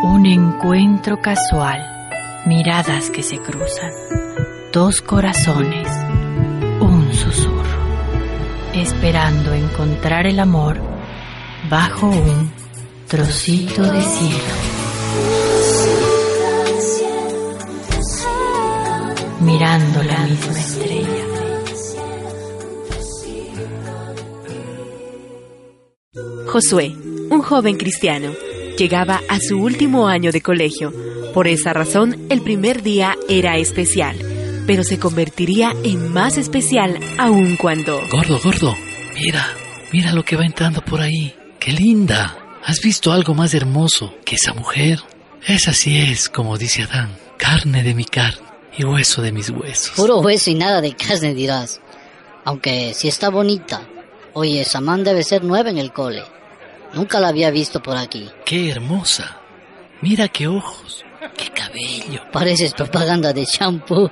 Un encuentro casual, miradas que se cruzan, dos corazones, un susurro, esperando encontrar el amor bajo un trocito de cielo. Mirando la misma estrella. Josué, un joven cristiano, llegaba a su último año de colegio. Por esa razón, el primer día era especial, pero se convertiría en más especial aún cuando... Gordo, gordo, mira, mira lo que va entrando por ahí. ¡Qué linda! ¿Has visto algo más hermoso que esa mujer? Esa sí es, como dice Adán, carne de mi carne y hueso de mis huesos. Puro hueso y nada de carne dirás. Aunque si está bonita. Oye, Samán debe ser nueva en el cole. Nunca la había visto por aquí. ¡Qué hermosa! Mira qué ojos, qué cabello. Pareces propaganda de shampoo.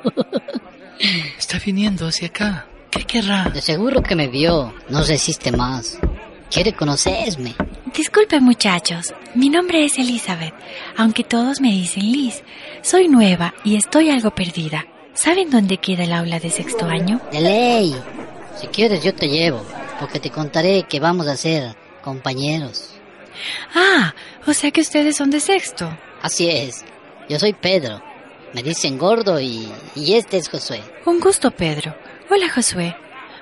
Está viniendo hacia acá. ¿Qué querrá? De seguro que me vio. No resiste más. Quiere conocerme. Disculpen muchachos, mi nombre es Elizabeth, aunque todos me dicen Liz. Soy nueva y estoy algo perdida. ¿Saben dónde queda el aula de sexto año? De ley. Si quieres yo te llevo, porque te contaré que vamos a ser compañeros. Ah, o sea que ustedes son de sexto. Así es. Yo soy Pedro. Me dicen gordo y, y este es Josué. Un gusto, Pedro. Hola, Josué.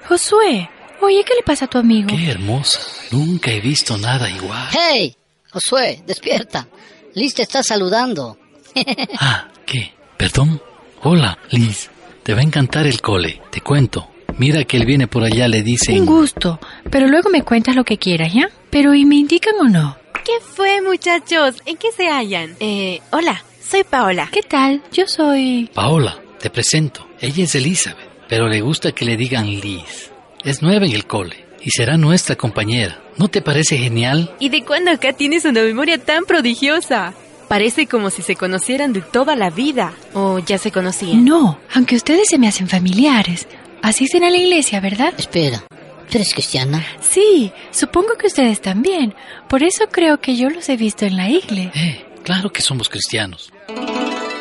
Josué, oye, ¿qué le pasa a tu amigo? ¡Qué hermosa! Nunca he visto nada igual. ¡Hey! Josué, despierta. Liz te está saludando. ah, ¿qué? ¿Perdón? Hola, Liz. Te va a encantar el cole. Te cuento. Mira que él viene por allá, le dicen... Un gusto, pero luego me cuentas lo que quieras, ¿ya? Pero ¿y me indican o no? ¿Qué fue, muchachos? ¿En qué se hallan? Eh, hola, soy Paola. ¿Qué tal? Yo soy... Paola, te presento. Ella es Elizabeth, pero le gusta que le digan Liz. Es nueva en el cole y será nuestra compañera. ¿No te parece genial? ¿Y de cuándo acá tienes una memoria tan prodigiosa? Parece como si se conocieran de toda la vida. ¿O ya se conocían? No, aunque ustedes se me hacen familiares. Asisten a la iglesia, ¿verdad? Espera, ¿tú eres cristiana? Sí, supongo que ustedes también. Por eso creo que yo los he visto en la iglesia. Eh, claro que somos cristianos.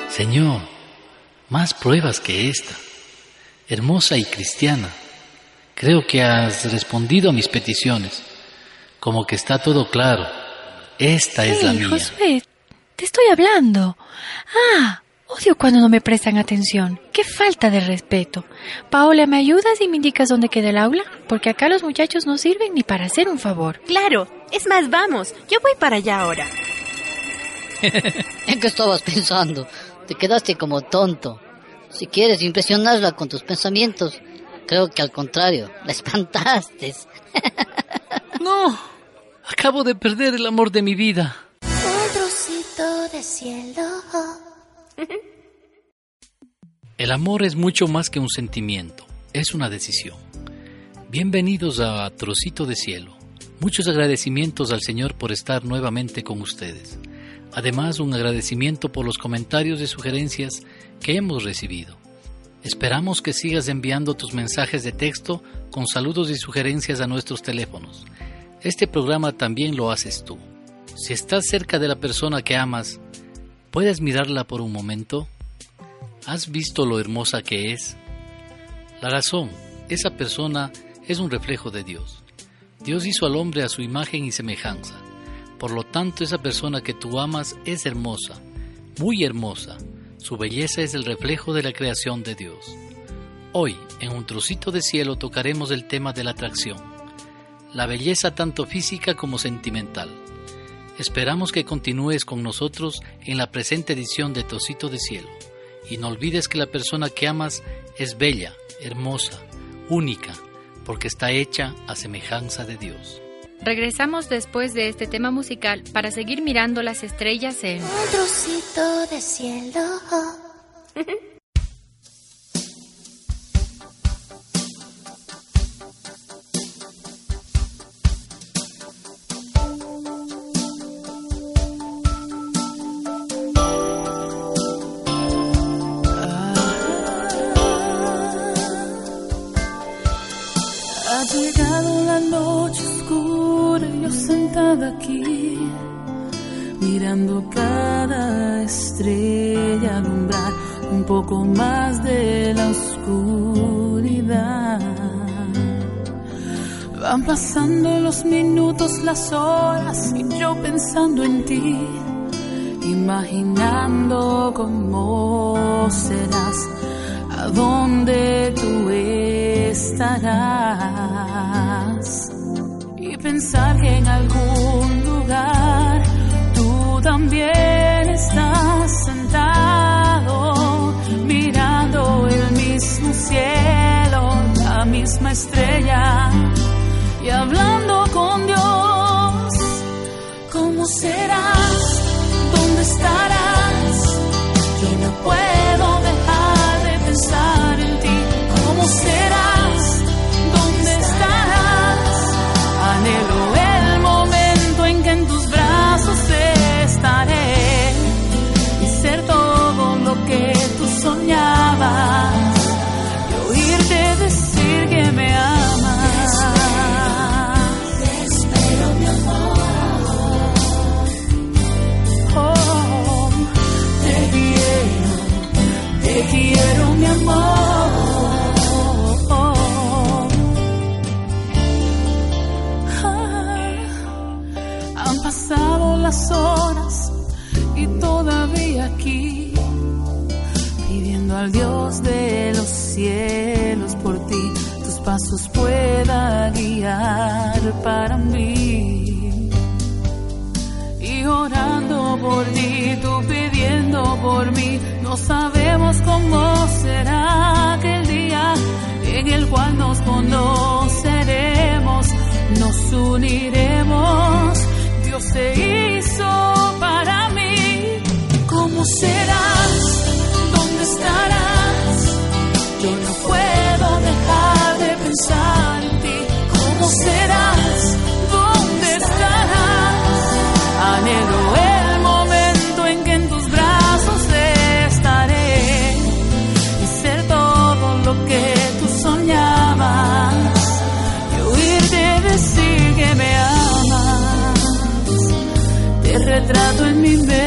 Señor, más pruebas que esta. Hermosa y cristiana. Creo que has respondido a mis peticiones. Como que está todo claro. Esta es la mía. Josué, te estoy hablando. Ah, odio cuando no me prestan atención. Qué falta de respeto. Paola, ¿me ayudas y me indicas dónde queda el aula? Porque acá los muchachos no sirven ni para hacer un favor. Claro, es más, vamos. Yo voy para allá ahora. ¿En qué estabas pensando? Te quedaste como tonto. Si quieres impresionarla con tus pensamientos, creo que al contrario, la espantaste. no, acabo de perder el amor de mi vida. Un trocito de cielo. El amor es mucho más que un sentimiento, es una decisión. Bienvenidos a Trocito de Cielo. Muchos agradecimientos al Señor por estar nuevamente con ustedes. Además, un agradecimiento por los comentarios y sugerencias que hemos recibido. Esperamos que sigas enviando tus mensajes de texto con saludos y sugerencias a nuestros teléfonos. Este programa también lo haces tú. Si estás cerca de la persona que amas, ¿puedes mirarla por un momento? ¿Has visto lo hermosa que es? La razón, esa persona es un reflejo de Dios. Dios hizo al hombre a su imagen y semejanza. Por lo tanto, esa persona que tú amas es hermosa, muy hermosa. Su belleza es el reflejo de la creación de Dios. Hoy, en un trocito de cielo, tocaremos el tema de la atracción, la belleza tanto física como sentimental. Esperamos que continúes con nosotros en la presente edición de Trocito de Cielo. Y no olvides que la persona que amas es bella, hermosa, única, porque está hecha a semejanza de Dios. Regresamos después de este tema musical para seguir mirando las estrellas en Un trocito de cielo. poco más de la oscuridad. Van pasando los minutos, las horas y yo pensando en ti, imaginando cómo serás, a dónde tú estarás. Y pensar que en algún pasos pueda guiar para mí y orando por ti, tú pidiendo por mí. No sabemos cómo será aquel día en el cual nos conoceremos, nos uniremos. Dios se hizo para mí. ¿Cómo serás? Retrato en mi mente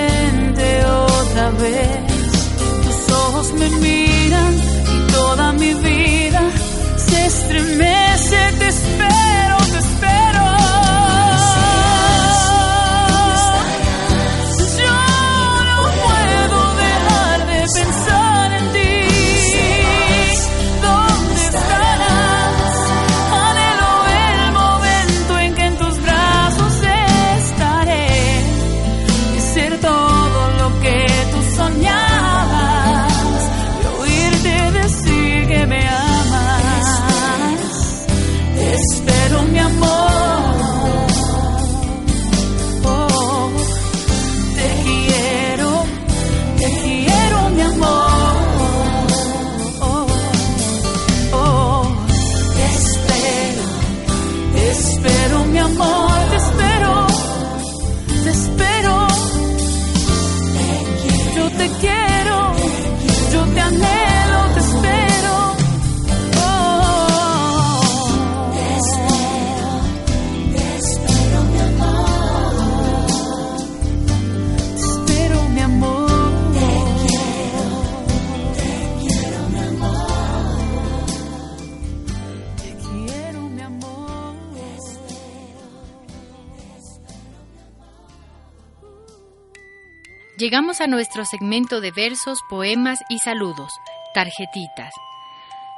Llegamos a nuestro segmento de versos, poemas y saludos, tarjetitas.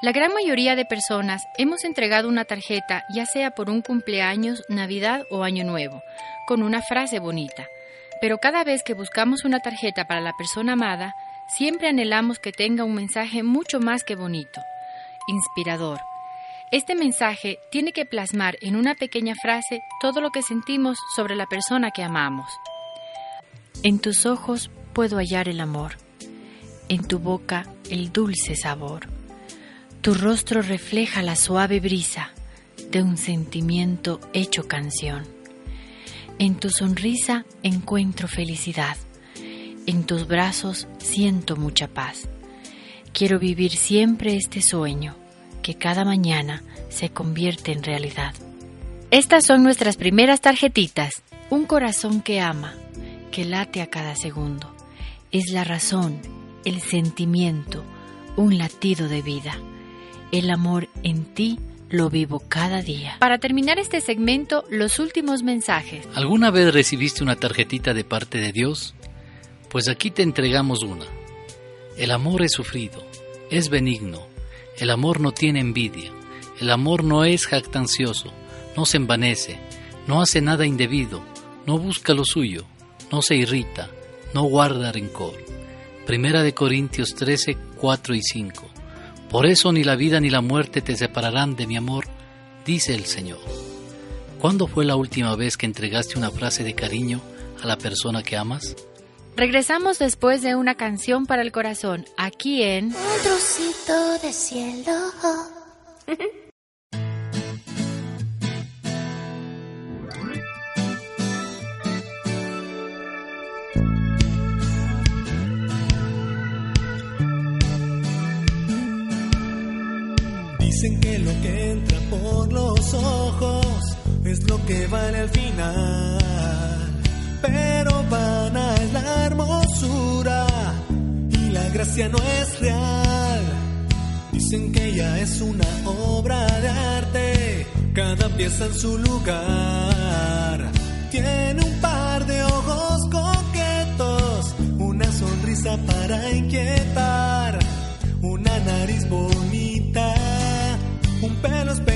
La gran mayoría de personas hemos entregado una tarjeta, ya sea por un cumpleaños, Navidad o Año Nuevo, con una frase bonita. Pero cada vez que buscamos una tarjeta para la persona amada, siempre anhelamos que tenga un mensaje mucho más que bonito, inspirador. Este mensaje tiene que plasmar en una pequeña frase todo lo que sentimos sobre la persona que amamos. En tus ojos puedo hallar el amor, en tu boca el dulce sabor. Tu rostro refleja la suave brisa de un sentimiento hecho canción. En tu sonrisa encuentro felicidad, en tus brazos siento mucha paz. Quiero vivir siempre este sueño, que cada mañana se convierte en realidad. Estas son nuestras primeras tarjetitas, un corazón que ama, que late a cada segundo. Es la razón, el sentimiento, un latido de vida. El amor en ti lo vivo cada día. Para terminar este segmento, los últimos mensajes. ¿Alguna vez recibiste una tarjetita de parte de Dios? Pues aquí te entregamos una. El amor es sufrido, es benigno, el amor no tiene envidia, el amor no es jactancioso, no se envanece, no hace nada indebido, no busca lo suyo, no se irrita, no guarda rencor. Primera de Corintios 13, 4 y 5. Por eso ni la vida ni la muerte te separarán de mi amor, dice el Señor. ¿Cuándo fue la última vez que entregaste una frase de cariño a la persona que amas? Regresamos después de una canción para el corazón, aquí en Un trocito de cielo. ojos es lo que vale al final. Pero vana es la hermosura y la gracia no es real. Dicen que ella es una obra de arte, cada pieza en su lugar. Tiene un par de ojos coquetos, una sonrisa para inquietar, una nariz bonita, un pelo espectacular.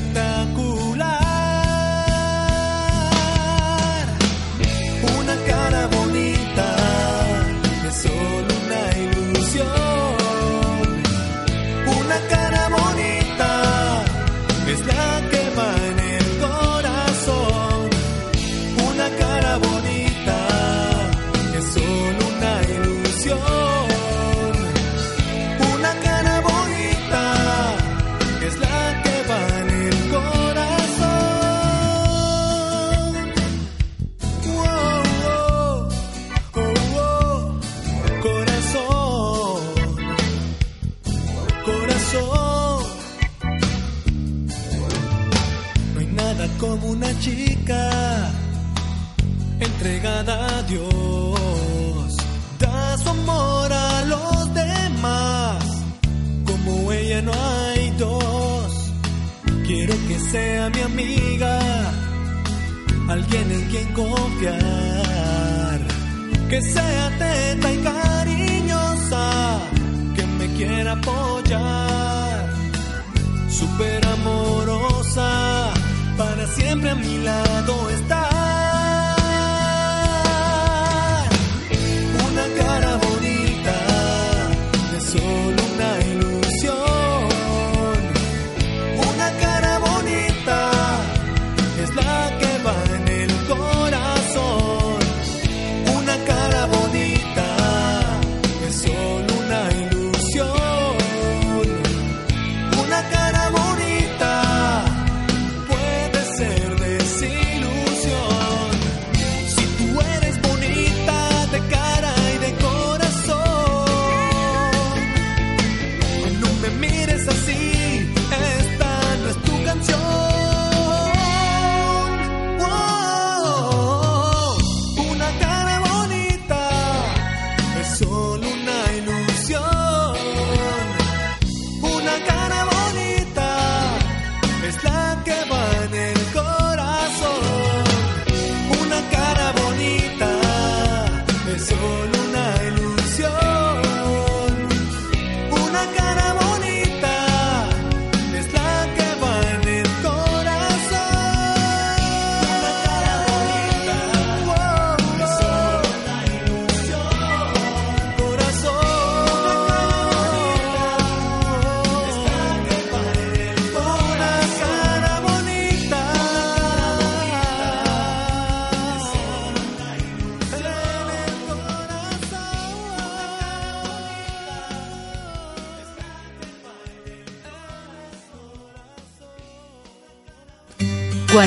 Alguien en quien confiar, que sea atenta y cariñosa, que me quiera apoyar, super amorosa, para siempre a mi lado estar.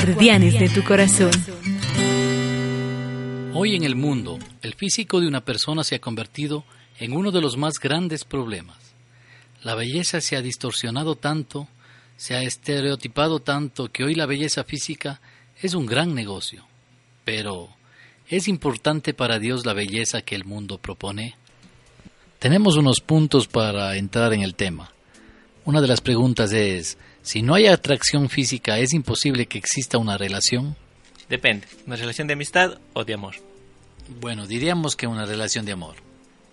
Guardianes de tu corazón. Hoy en el mundo, el físico de una persona se ha convertido en uno de los más grandes problemas. La belleza se ha distorsionado tanto, se ha estereotipado tanto que hoy la belleza física es un gran negocio. Pero, ¿es importante para Dios la belleza que el mundo propone? Tenemos unos puntos para entrar en el tema. Una de las preguntas es, si no hay atracción física, ¿es imposible que exista una relación? Depende, una relación de amistad o de amor. Bueno, diríamos que una relación de amor.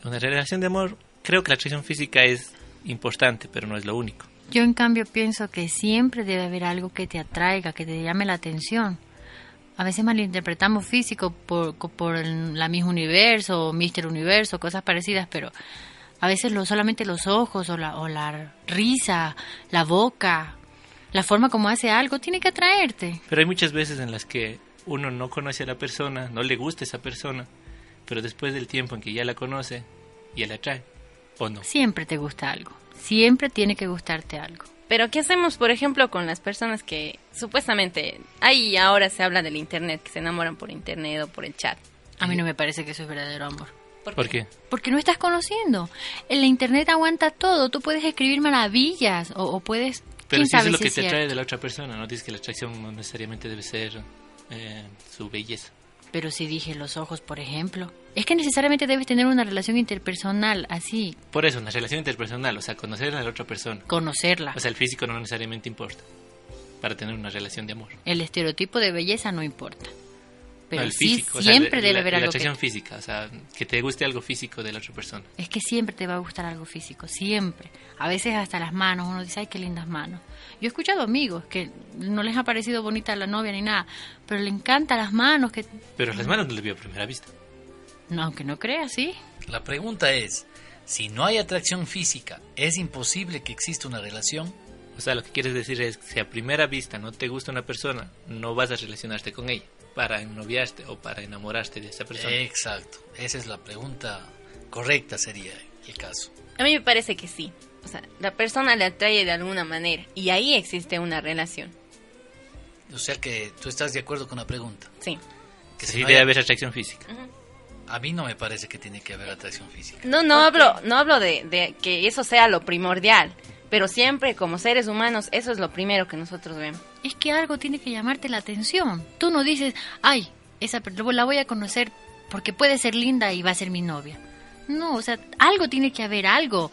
Una relación de amor, creo que la atracción física es importante, pero no es lo único. Yo en cambio pienso que siempre debe haber algo que te atraiga, que te llame la atención. A veces malinterpretamos físico por, por el- la misma universo o Mister Universo, cosas parecidas, pero a veces lo, solamente los ojos o la, o la risa, la boca, la forma como hace algo, tiene que atraerte. Pero hay muchas veces en las que uno no conoce a la persona, no le gusta esa persona, pero después del tiempo en que ya la conoce, ya la atrae. ¿O no? Siempre te gusta algo, siempre tiene que gustarte algo. Pero ¿qué hacemos, por ejemplo, con las personas que supuestamente, ahí ahora se habla del Internet, que se enamoran por Internet o por el chat? A mí no me parece que eso es verdadero amor. ¿Por qué? Porque no estás conociendo. En la internet aguanta todo. Tú puedes escribir maravillas o, o puedes... Pero ¿Quién si eso es lo que es te atrae cierto? de la otra persona, no dices que la atracción no necesariamente debe ser eh, su belleza. Pero si dije los ojos, por ejemplo. Es que necesariamente debes tener una relación interpersonal así, Por eso, una relación interpersonal, o sea, conocer a la otra persona. conocerla. O sea, el físico no necesariamente importa para tener una relación de amor. El estereotipo de belleza no importa. Pero No, el sí, físico, o sea, siempre la- debe la- haber la algo que... atracción física, o sea, que te guste algo físico de la otra persona. Es que siempre te va a gustar algo físico, siempre. A veces hasta las manos, uno dice, ay, qué lindas manos. Yo he escuchado amigos que no les ha parecido bonita la novia ni nada, pero le encantan las manos, que Pero las manos no le vio a primera vista. no, aunque no creas, sí. La pregunta es, si no hay atracción física, ¿es imposible que exista una relación? O sea, lo que quieres decir es que si a primera vista no te gusta una persona, no vas a relacionarte con ella para ennoviarte o para enamorarte de esa persona. Exacto, esa es la pregunta correcta sería el caso. A mí me parece que sí. O sea, la persona le atrae de alguna manera y ahí existe una relación. O sea que tú estás de acuerdo con la pregunta. Sí. Que sí, si no debe hay- haber atracción física. A mí no me parece que tiene que haber atracción física. No, no hablo, no hablo de, de que eso sea lo primordial, pero siempre como seres humanos eso es lo primero que nosotros vemos. Es que algo tiene que llamarte la atención. Tú no dices, ay, esa la voy a conocer porque puede ser linda y va a ser mi novia. No, o sea, algo tiene que haber, algo.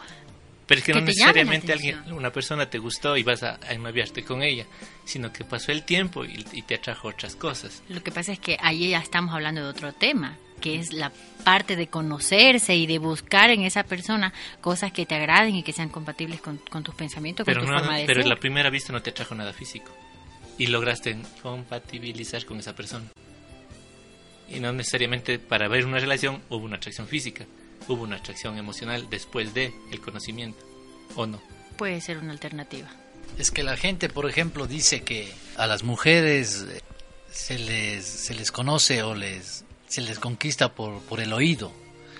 Pero es que, que no necesariamente alguien, una persona te gustó y vas a, a ennoviarte con ella, sino que pasó el tiempo y, y te atrajo otras cosas. Lo que pasa es que ahí ya estamos hablando de otro tema, que es la parte de conocerse y de buscar en esa persona cosas que te agraden y que sean compatibles con, con tus pensamientos, Pero, con tu no, forma de pero ser. la primera vista no te atrajo nada físico. Y lograste compatibilizar con esa persona. Y no necesariamente para ver una relación hubo una atracción física. Hubo una atracción emocional después de el conocimiento. ¿O no? Puede ser una alternativa. Es que la gente, por ejemplo, dice que a las mujeres eh, se les, se les conoce o les, se les conquista por, por el oído.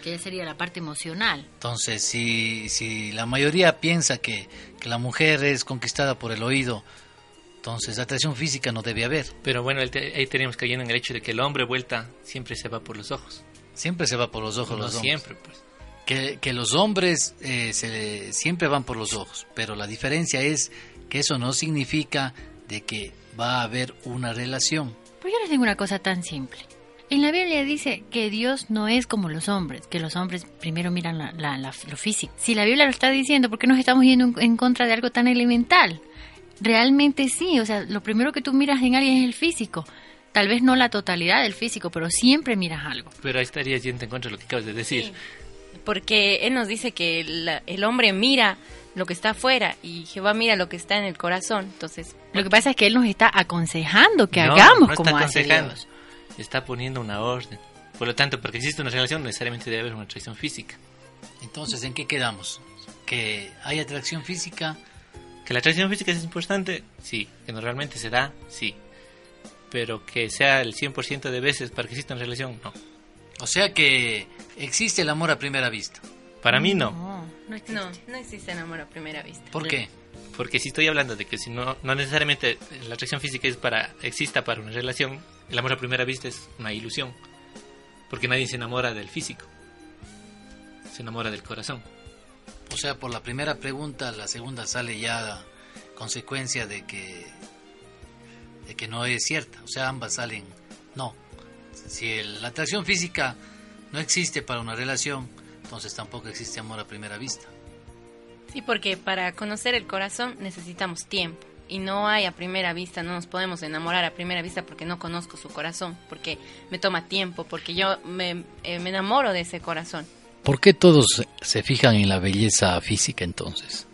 Que ya sería la parte emocional. Entonces, si, si la mayoría piensa que, que la mujer es conquistada por el oído, entonces atracción física no debe haber. Pero bueno, ahí te- ahí tenemos cayendo en el hecho de que el hombre vuelta siempre se va por los ojos. Siempre se va por los ojos No los hombres. siempre, pues. Que, que los hombres eh, se, siempre van por los ojos, pero la diferencia es que eso no significa de que va a haber una relación. Pero yo les digo una cosa tan simple. En la Biblia dice que Dios no es como los hombres, que los hombres primero miran la- la- la- lo físico. Si la Biblia lo está diciendo, ¿por qué nos estamos yendo en, en contra de algo tan elemental? Realmente sí, o sea, lo primero que tú miras en alguien es el físico. Tal vez no la totalidad del físico, pero siempre miras algo. Pero ahí estarías yendo en contra de lo que acabas de decir. Porque él nos dice que la- el hombre mira lo que está afuera y Jehová mira lo que está en el corazón. Entonces, Lo que pasa es que Él nos está aconsejando que No, hagamos no está como hace aconsejando. Dios. Está poniendo una orden. Por lo tanto, porque existe una relación, necesariamente debe haber una atracción física. Entonces, ¿en qué quedamos? ¿Que hay atracción física? ¿Que la atracción física es importante? Sí. ¿Que normalmente se da? Sí. Pero que sea el 100% de veces para que exista una relación, no. O sea que existe el amor a primera vista. Para mí no. No, no existe. no, no existe el amor a primera vista. ¿Por qué? Porque si estoy hablando de que si no, no necesariamente la atracción física es para, exista para una relación, el amor a primera vista es una ilusión. Porque nadie se enamora del físico. Se enamora del corazón. O sea, por la primera pregunta, la segunda sale ya consecuencia de que de que no es cierta. O sea, ambas salen no. Si el- la atracción física no existe para una relación, entonces tampoco existe amor a primera vista. Sí, porque para conocer el corazón necesitamos tiempo. Y no hay a primera vista, no nos podemos enamorar a primera vista porque no conozco su corazón, porque me toma tiempo, porque yo me, eh, me enamoro de ese corazón. ¿Por qué todos se- se fijan en la belleza física entonces?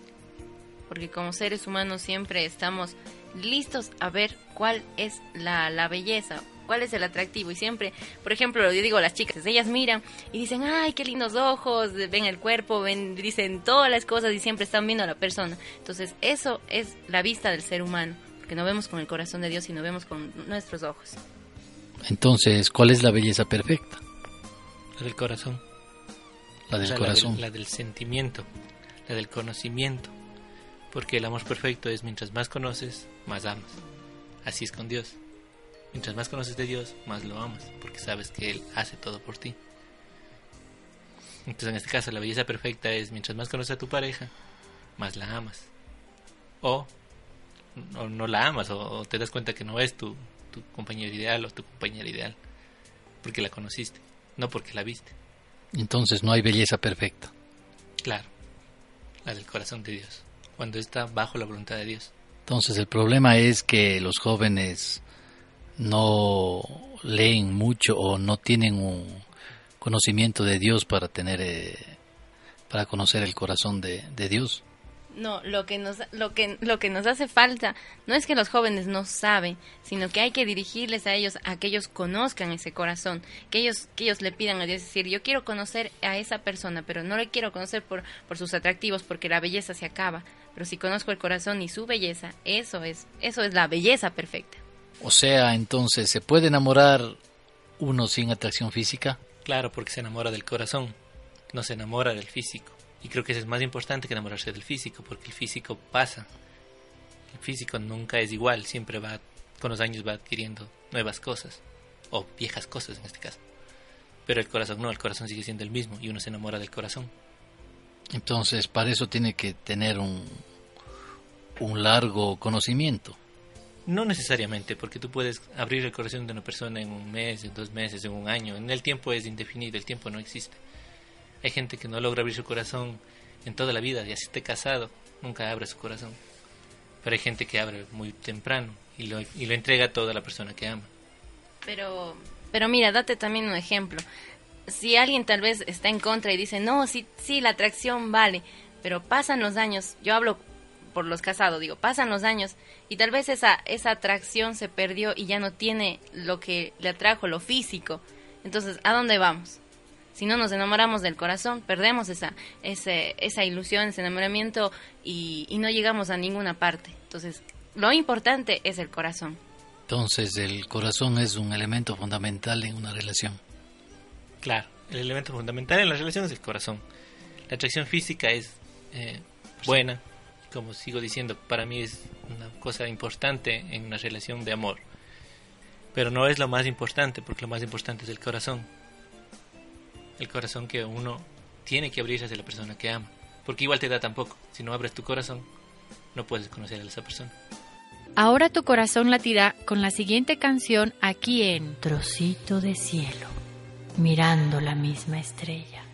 Porque como seres humanos siempre estamos listos a ver cuál es la, la belleza, cuál es el atractivo. Y siempre, por ejemplo, yo digo a las chicas, ellas miran y dicen, ay, qué lindos ojos, ven el cuerpo, ven, dicen todas las cosas y siempre están viendo a la persona. Entonces, eso es la vista del ser humano, porque no vemos con el corazón de Dios, sino vemos con nuestros ojos. Entonces, ¿cuál es la belleza perfecta? La del corazón. La del O sea, corazón. La del, sentimiento, la del conocimiento. Porque el amor perfecto es mientras más conoces, más amas. Así es con Dios. Mientras más conoces de Dios, más lo amas, porque sabes que Él hace todo por ti. Entonces, en este caso, la belleza perfecta es mientras más conoces a tu pareja, más la amas. O, o no la amas, o, o te das cuenta que no es tu, tu compañero ideal o tu compañera ideal, porque la conociste, no porque la viste. Entonces no hay belleza perfecta. Claro, la del corazón de Dios, cuando está bajo la voluntad de Dios. Entonces el problema es que los jóvenes no leen mucho o no tienen un conocimiento de Dios para tener eh, para conocer el corazón de, de Dios. No, lo que nos lo que lo que nos hace falta no es que los jóvenes no saben, sino que hay que dirigirles a ellos a que ellos conozcan ese corazón, que ellos que ellos le pidan a Dios decir, yo quiero conocer a esa persona, pero no le quiero conocer por por sus atractivos porque la belleza se acaba, pero si conozco el corazón y su belleza, eso es eso es la belleza perfecta. O sea, entonces se puede enamorar uno sin atracción física. Claro, porque se enamora del corazón, no se enamora del físico. Y creo que eso es más importante que enamorarse del físico, porque el físico pasa. El físico nunca es igual, siempre va, con los años va adquiriendo nuevas cosas, o viejas cosas en este caso. Pero el corazón no, el corazón sigue siendo el mismo y uno se enamora del corazón. Entonces, para eso tiene que tener un, un largo conocimiento. No necesariamente, porque tú puedes abrir el corazón de una persona en un mes, en dos meses, en un año. En el tiempo es indefinido, el tiempo no existe. Hay gente que no logra abrir su corazón en toda la vida, y así esté casado, nunca abre su corazón. Pero hay gente que abre muy temprano y lo, y lo entrega a toda la persona que ama. Pero, pero mira, date también un ejemplo. Si alguien tal vez está en contra y dice, no, sí, sí, la atracción vale, pero pasan los años, yo hablo por los casados, digo, pasan los años y tal vez esa, esa atracción se perdió y ya no tiene lo que le atrajo, lo físico. Entonces, ¿a dónde vamos? Si no nos enamoramos del corazón, perdemos esa, ese, esa ilusión, ese enamoramiento y, y no llegamos a ninguna parte. Entonces, lo importante es el corazón. Entonces, el corazón es un elemento fundamental en una relación. Claro, el elemento fundamental en la relación es el corazón. La atracción física es eh, buena, como sigo diciendo, para mí es una cosa importante en una relación de amor. Pero no es lo más importante, porque lo más importante es el corazón. El corazón que uno tiene que abrirse hacia la persona que ama. Porque igual te da tampoco. Si no abres tu corazón, no puedes conocer a esa persona. Ahora tu corazón latirá con la siguiente canción aquí en Trocito de cielo, mirando la misma estrella.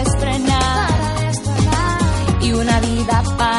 Estrenar. Y una vida para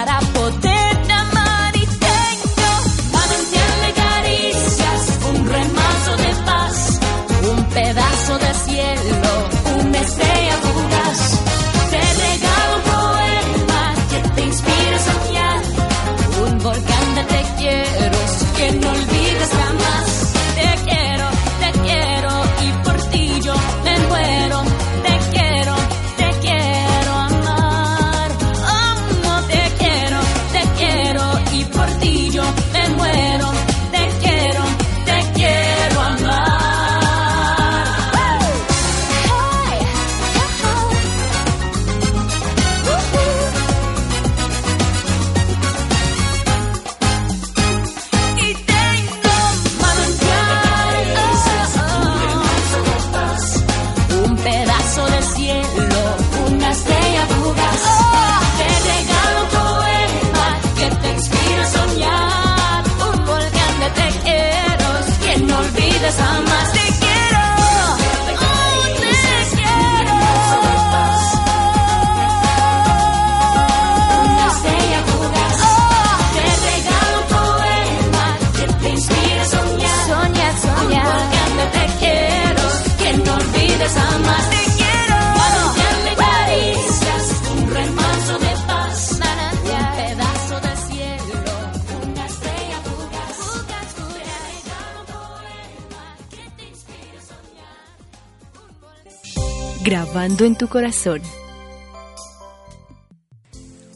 En tu corazón.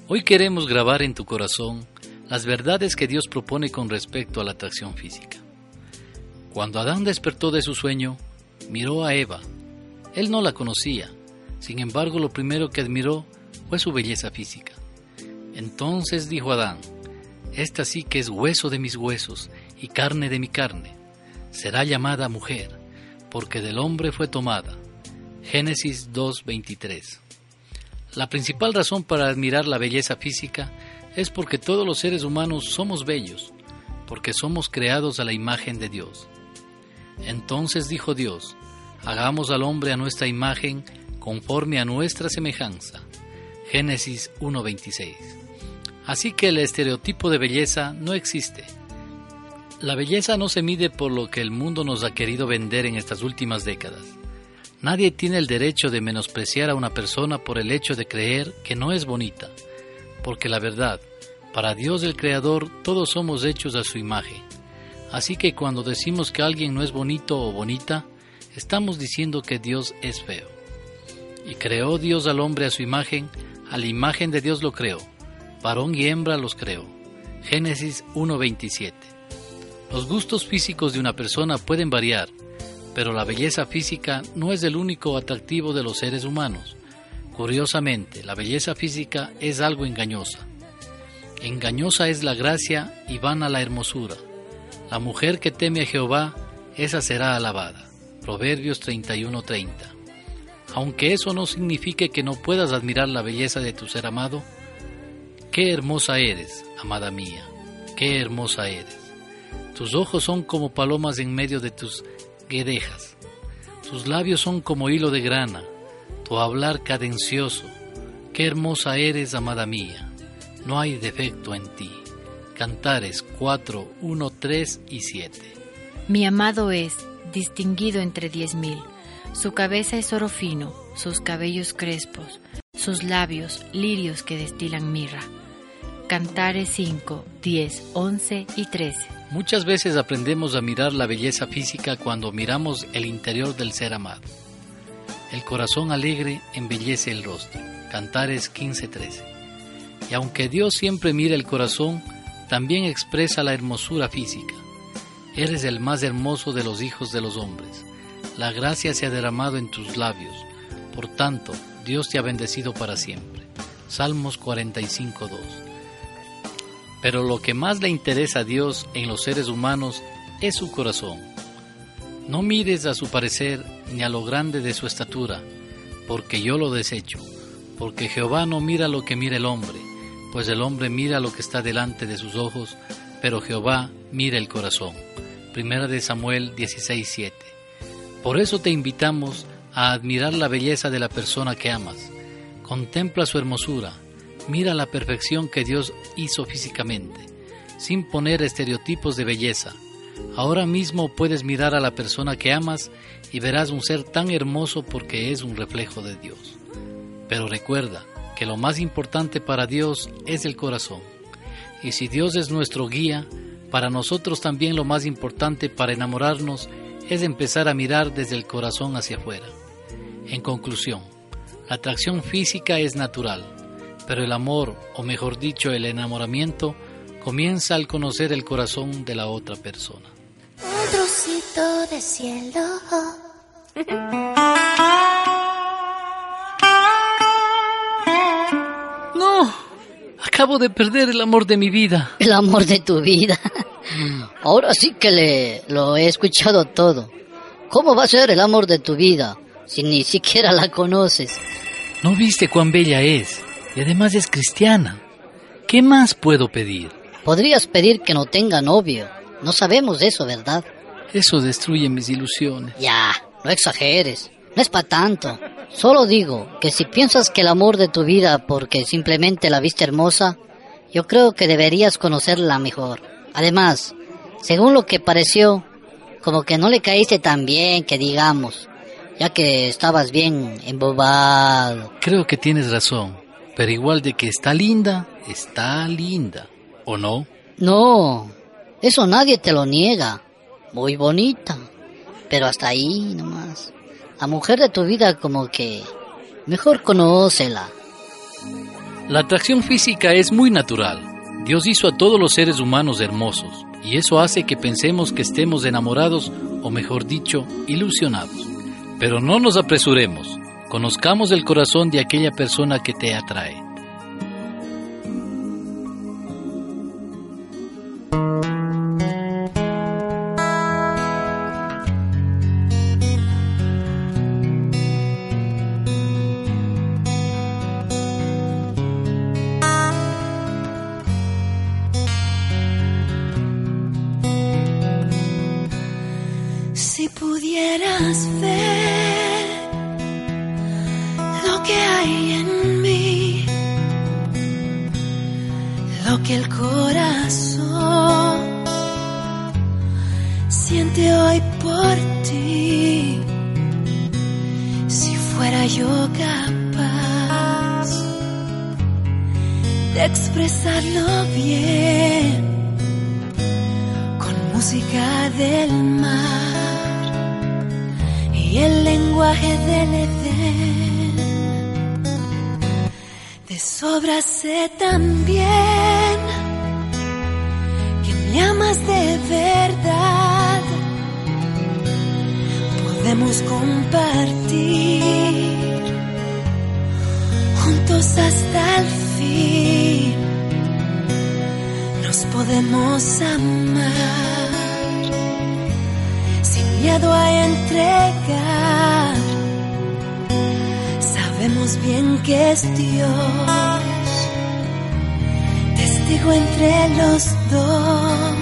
Hoy queremos grabar en tu corazón las verdades que Dios propone con respecto a la atracción física. Cuando Adán despertó de su sueño, miró a Eva. Él no la conocía, sin embargo lo primero que admiró fue su belleza física. Entonces dijo Adán, Esta sí que es hueso de mis huesos y carne de mi carne. Será llamada mujer, porque del hombre fue tomada. Génesis 2.23 La principal razón para admirar la belleza física es porque todos los seres humanos somos bellos, porque somos creados a la imagen de Dios. Entonces dijo Dios, hagamos al hombre a nuestra imagen conforme a nuestra semejanza. Génesis 1.26 Así que el estereotipo de belleza no existe. La belleza no se mide por lo que el mundo nos ha querido vender en estas últimas décadas. Nadie tiene el derecho de menospreciar a una persona por el hecho de creer que no es bonita, porque la verdad, para Dios el Creador todos somos hechos a su imagen. Así que cuando decimos que alguien no es bonito o bonita, estamos diciendo que Dios es feo. Y creó Dios al hombre a su imagen, a la imagen de Dios lo creó, varón y hembra los creó. Génesis 1.27 Los gustos físicos de una persona pueden variar, pero la belleza física no es el único atractivo de los seres humanos. Curiosamente, la belleza física es algo engañosa. Engañosa es la gracia y vana la hermosura. La mujer que teme a Jehová, esa será alabada. Proverbios 31:30. Aunque eso no signifique que no puedas admirar la belleza de tu ser amado, qué hermosa eres, amada mía, qué hermosa eres. Tus ojos son como palomas en medio de tus guedejas, tus labios son como hilo de grana, tu hablar cadencioso, qué hermosa eres, amada mía, no hay defecto en ti. Cantares 4, 1, 3 y 7. Mi amado es distinguido entre diez mil. Su cabeza es oro fino, sus cabellos crespos, sus labios lirios que destilan mirra. Cantares 5, 10, 11 y 13. Muchas veces aprendemos a mirar la belleza física cuando miramos el interior del ser amado. El corazón alegre embellece el rostro. Cantares 15:13. Y aunque Dios siempre mira el corazón, también expresa la hermosura física. Eres el más hermoso de los hijos de los hombres. La gracia se ha derramado en tus labios. Por tanto, Dios te ha bendecido para siempre. Salmos 45:2. Pero lo que más le interesa a Dios en los seres humanos es su corazón. No mires a su parecer ni a lo grande de su estatura, porque yo lo desecho, porque Jehová no mira lo que mira el hombre, pues el hombre mira lo que está delante de sus ojos, pero Jehová mira el corazón. Primera de Samuel 16:7. Por eso te invitamos a admirar la belleza de la persona que amas. Contempla su hermosura, mira la perfección que Dios hizo físicamente, sin poner estereotipos de belleza. Ahora mismo puedes mirar a la persona que amas y verás un ser tan hermoso porque es un reflejo de Dios. Pero recuerda que lo más importante para Dios es el corazón. Y si Dios es nuestro guía, para nosotros también lo más importante para enamorarnos es empezar a mirar desde el corazón hacia afuera. En conclusión, la atracción física es natural, pero el amor, o mejor dicho, el enamoramiento, comienza al conocer el corazón de la otra persona. Un trocito de cielo. No, acabo de perder el amor de mi vida. El amor de tu vida. Ahora sí que le lo he escuchado todo. ¿Cómo va a ser el amor de tu vida si ni siquiera la conoces? ¿No viste cuán bella es? Y además es cristiana. ¿Qué más puedo pedir? Podrías pedir que no tenga novio. No sabemos eso, ¿verdad? Eso destruye mis ilusiones. Ya, no exageres. No es para tanto. Solo digo que si piensas que el amor de tu vida porque simplemente la viste hermosa, yo creo que deberías conocerla mejor. Además, según lo que pareció, como que no le caíste tan bien que digamos, ya que estabas bien embobado. Creo que tienes razón, pero igual de que está linda, está linda, ¿o no? No, eso nadie te lo niega. Muy bonita, pero hasta ahí nomás. La mujer de tu vida como que mejor conócela. La atracción física es muy natural. Dios hizo a todos los seres humanos hermosos, y eso hace que pensemos que estemos enamorados, o mejor dicho, ilusionados. Pero no nos apresuremos, conozcamos el corazón de aquella persona que te atrae. Si pudieras ver de expresarlo bien con música del mar y el lenguaje del Edén. De sobra sé también que me amas de verdad. Podemos compartir juntos hasta el fin. Podemos amar sin miedo a entregar sabemos bien que es Dios, testigo entre los dos.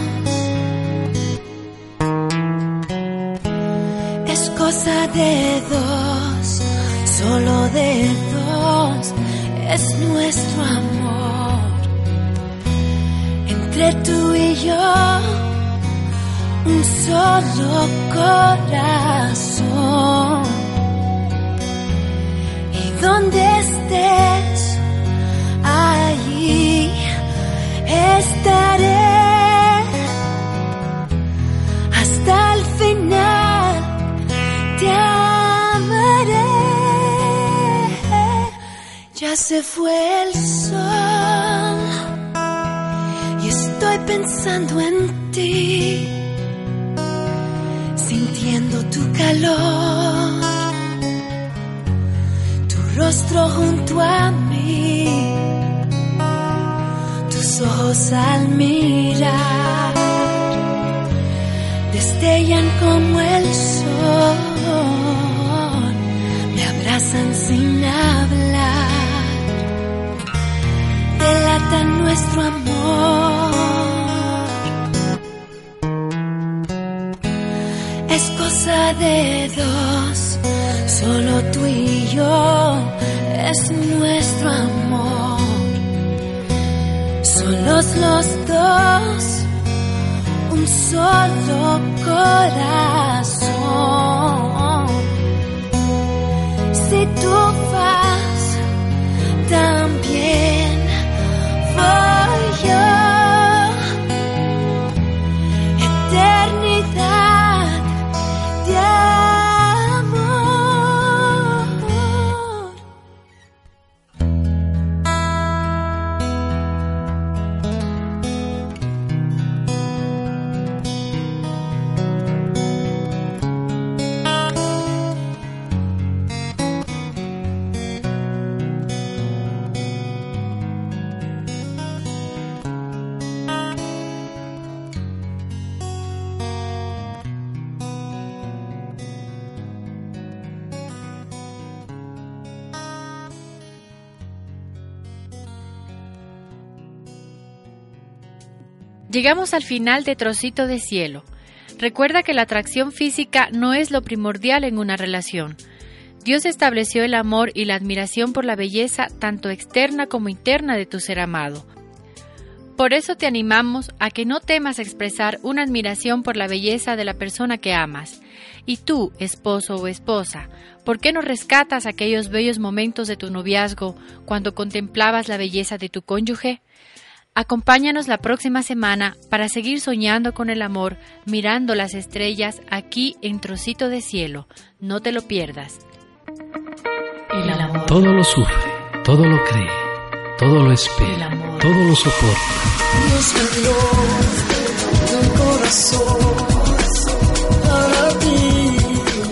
Es cosa de dos, solo de dos, es nuestro amor. Entre tú y yo, un solo corazón donde estés, allí estaré hasta el final. Te amaré. Ya se fue el sol pensando en ti, sintiendo tu calor rostro junto a mí, tus ojos al mirar destellan como el sol, me abrazan sin hablar, delatan nuestro amor. De dos Solo tú y yo es nuestro amor. Solos los dos, un solo corazón. Llegamos al final de Trocito de Cielo. Recuerda que la atracción física no es lo primordial en una relación. Dios estableció el amor y la admiración por la belleza tanto externa como interna de tu ser amado. Por eso te animamos a que no temas expresar una admiración por la belleza de la persona que amas. Y tú, esposo o esposa, ¿por qué no rescatas aquellos bellos momentos de tu noviazgo cuando contemplabas la belleza de tu cónyuge? Acompáñanos la próxima semana para seguir soñando con el amor, mirando las estrellas aquí en Trocito de Cielo. No te lo pierdas. El amor. Todo lo sufre, todo lo cree, todo lo espera, todo lo soporta.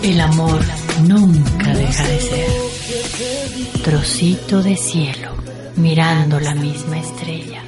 El amor nunca deja de ser. Trocito de cielo, mirando la misma estrella.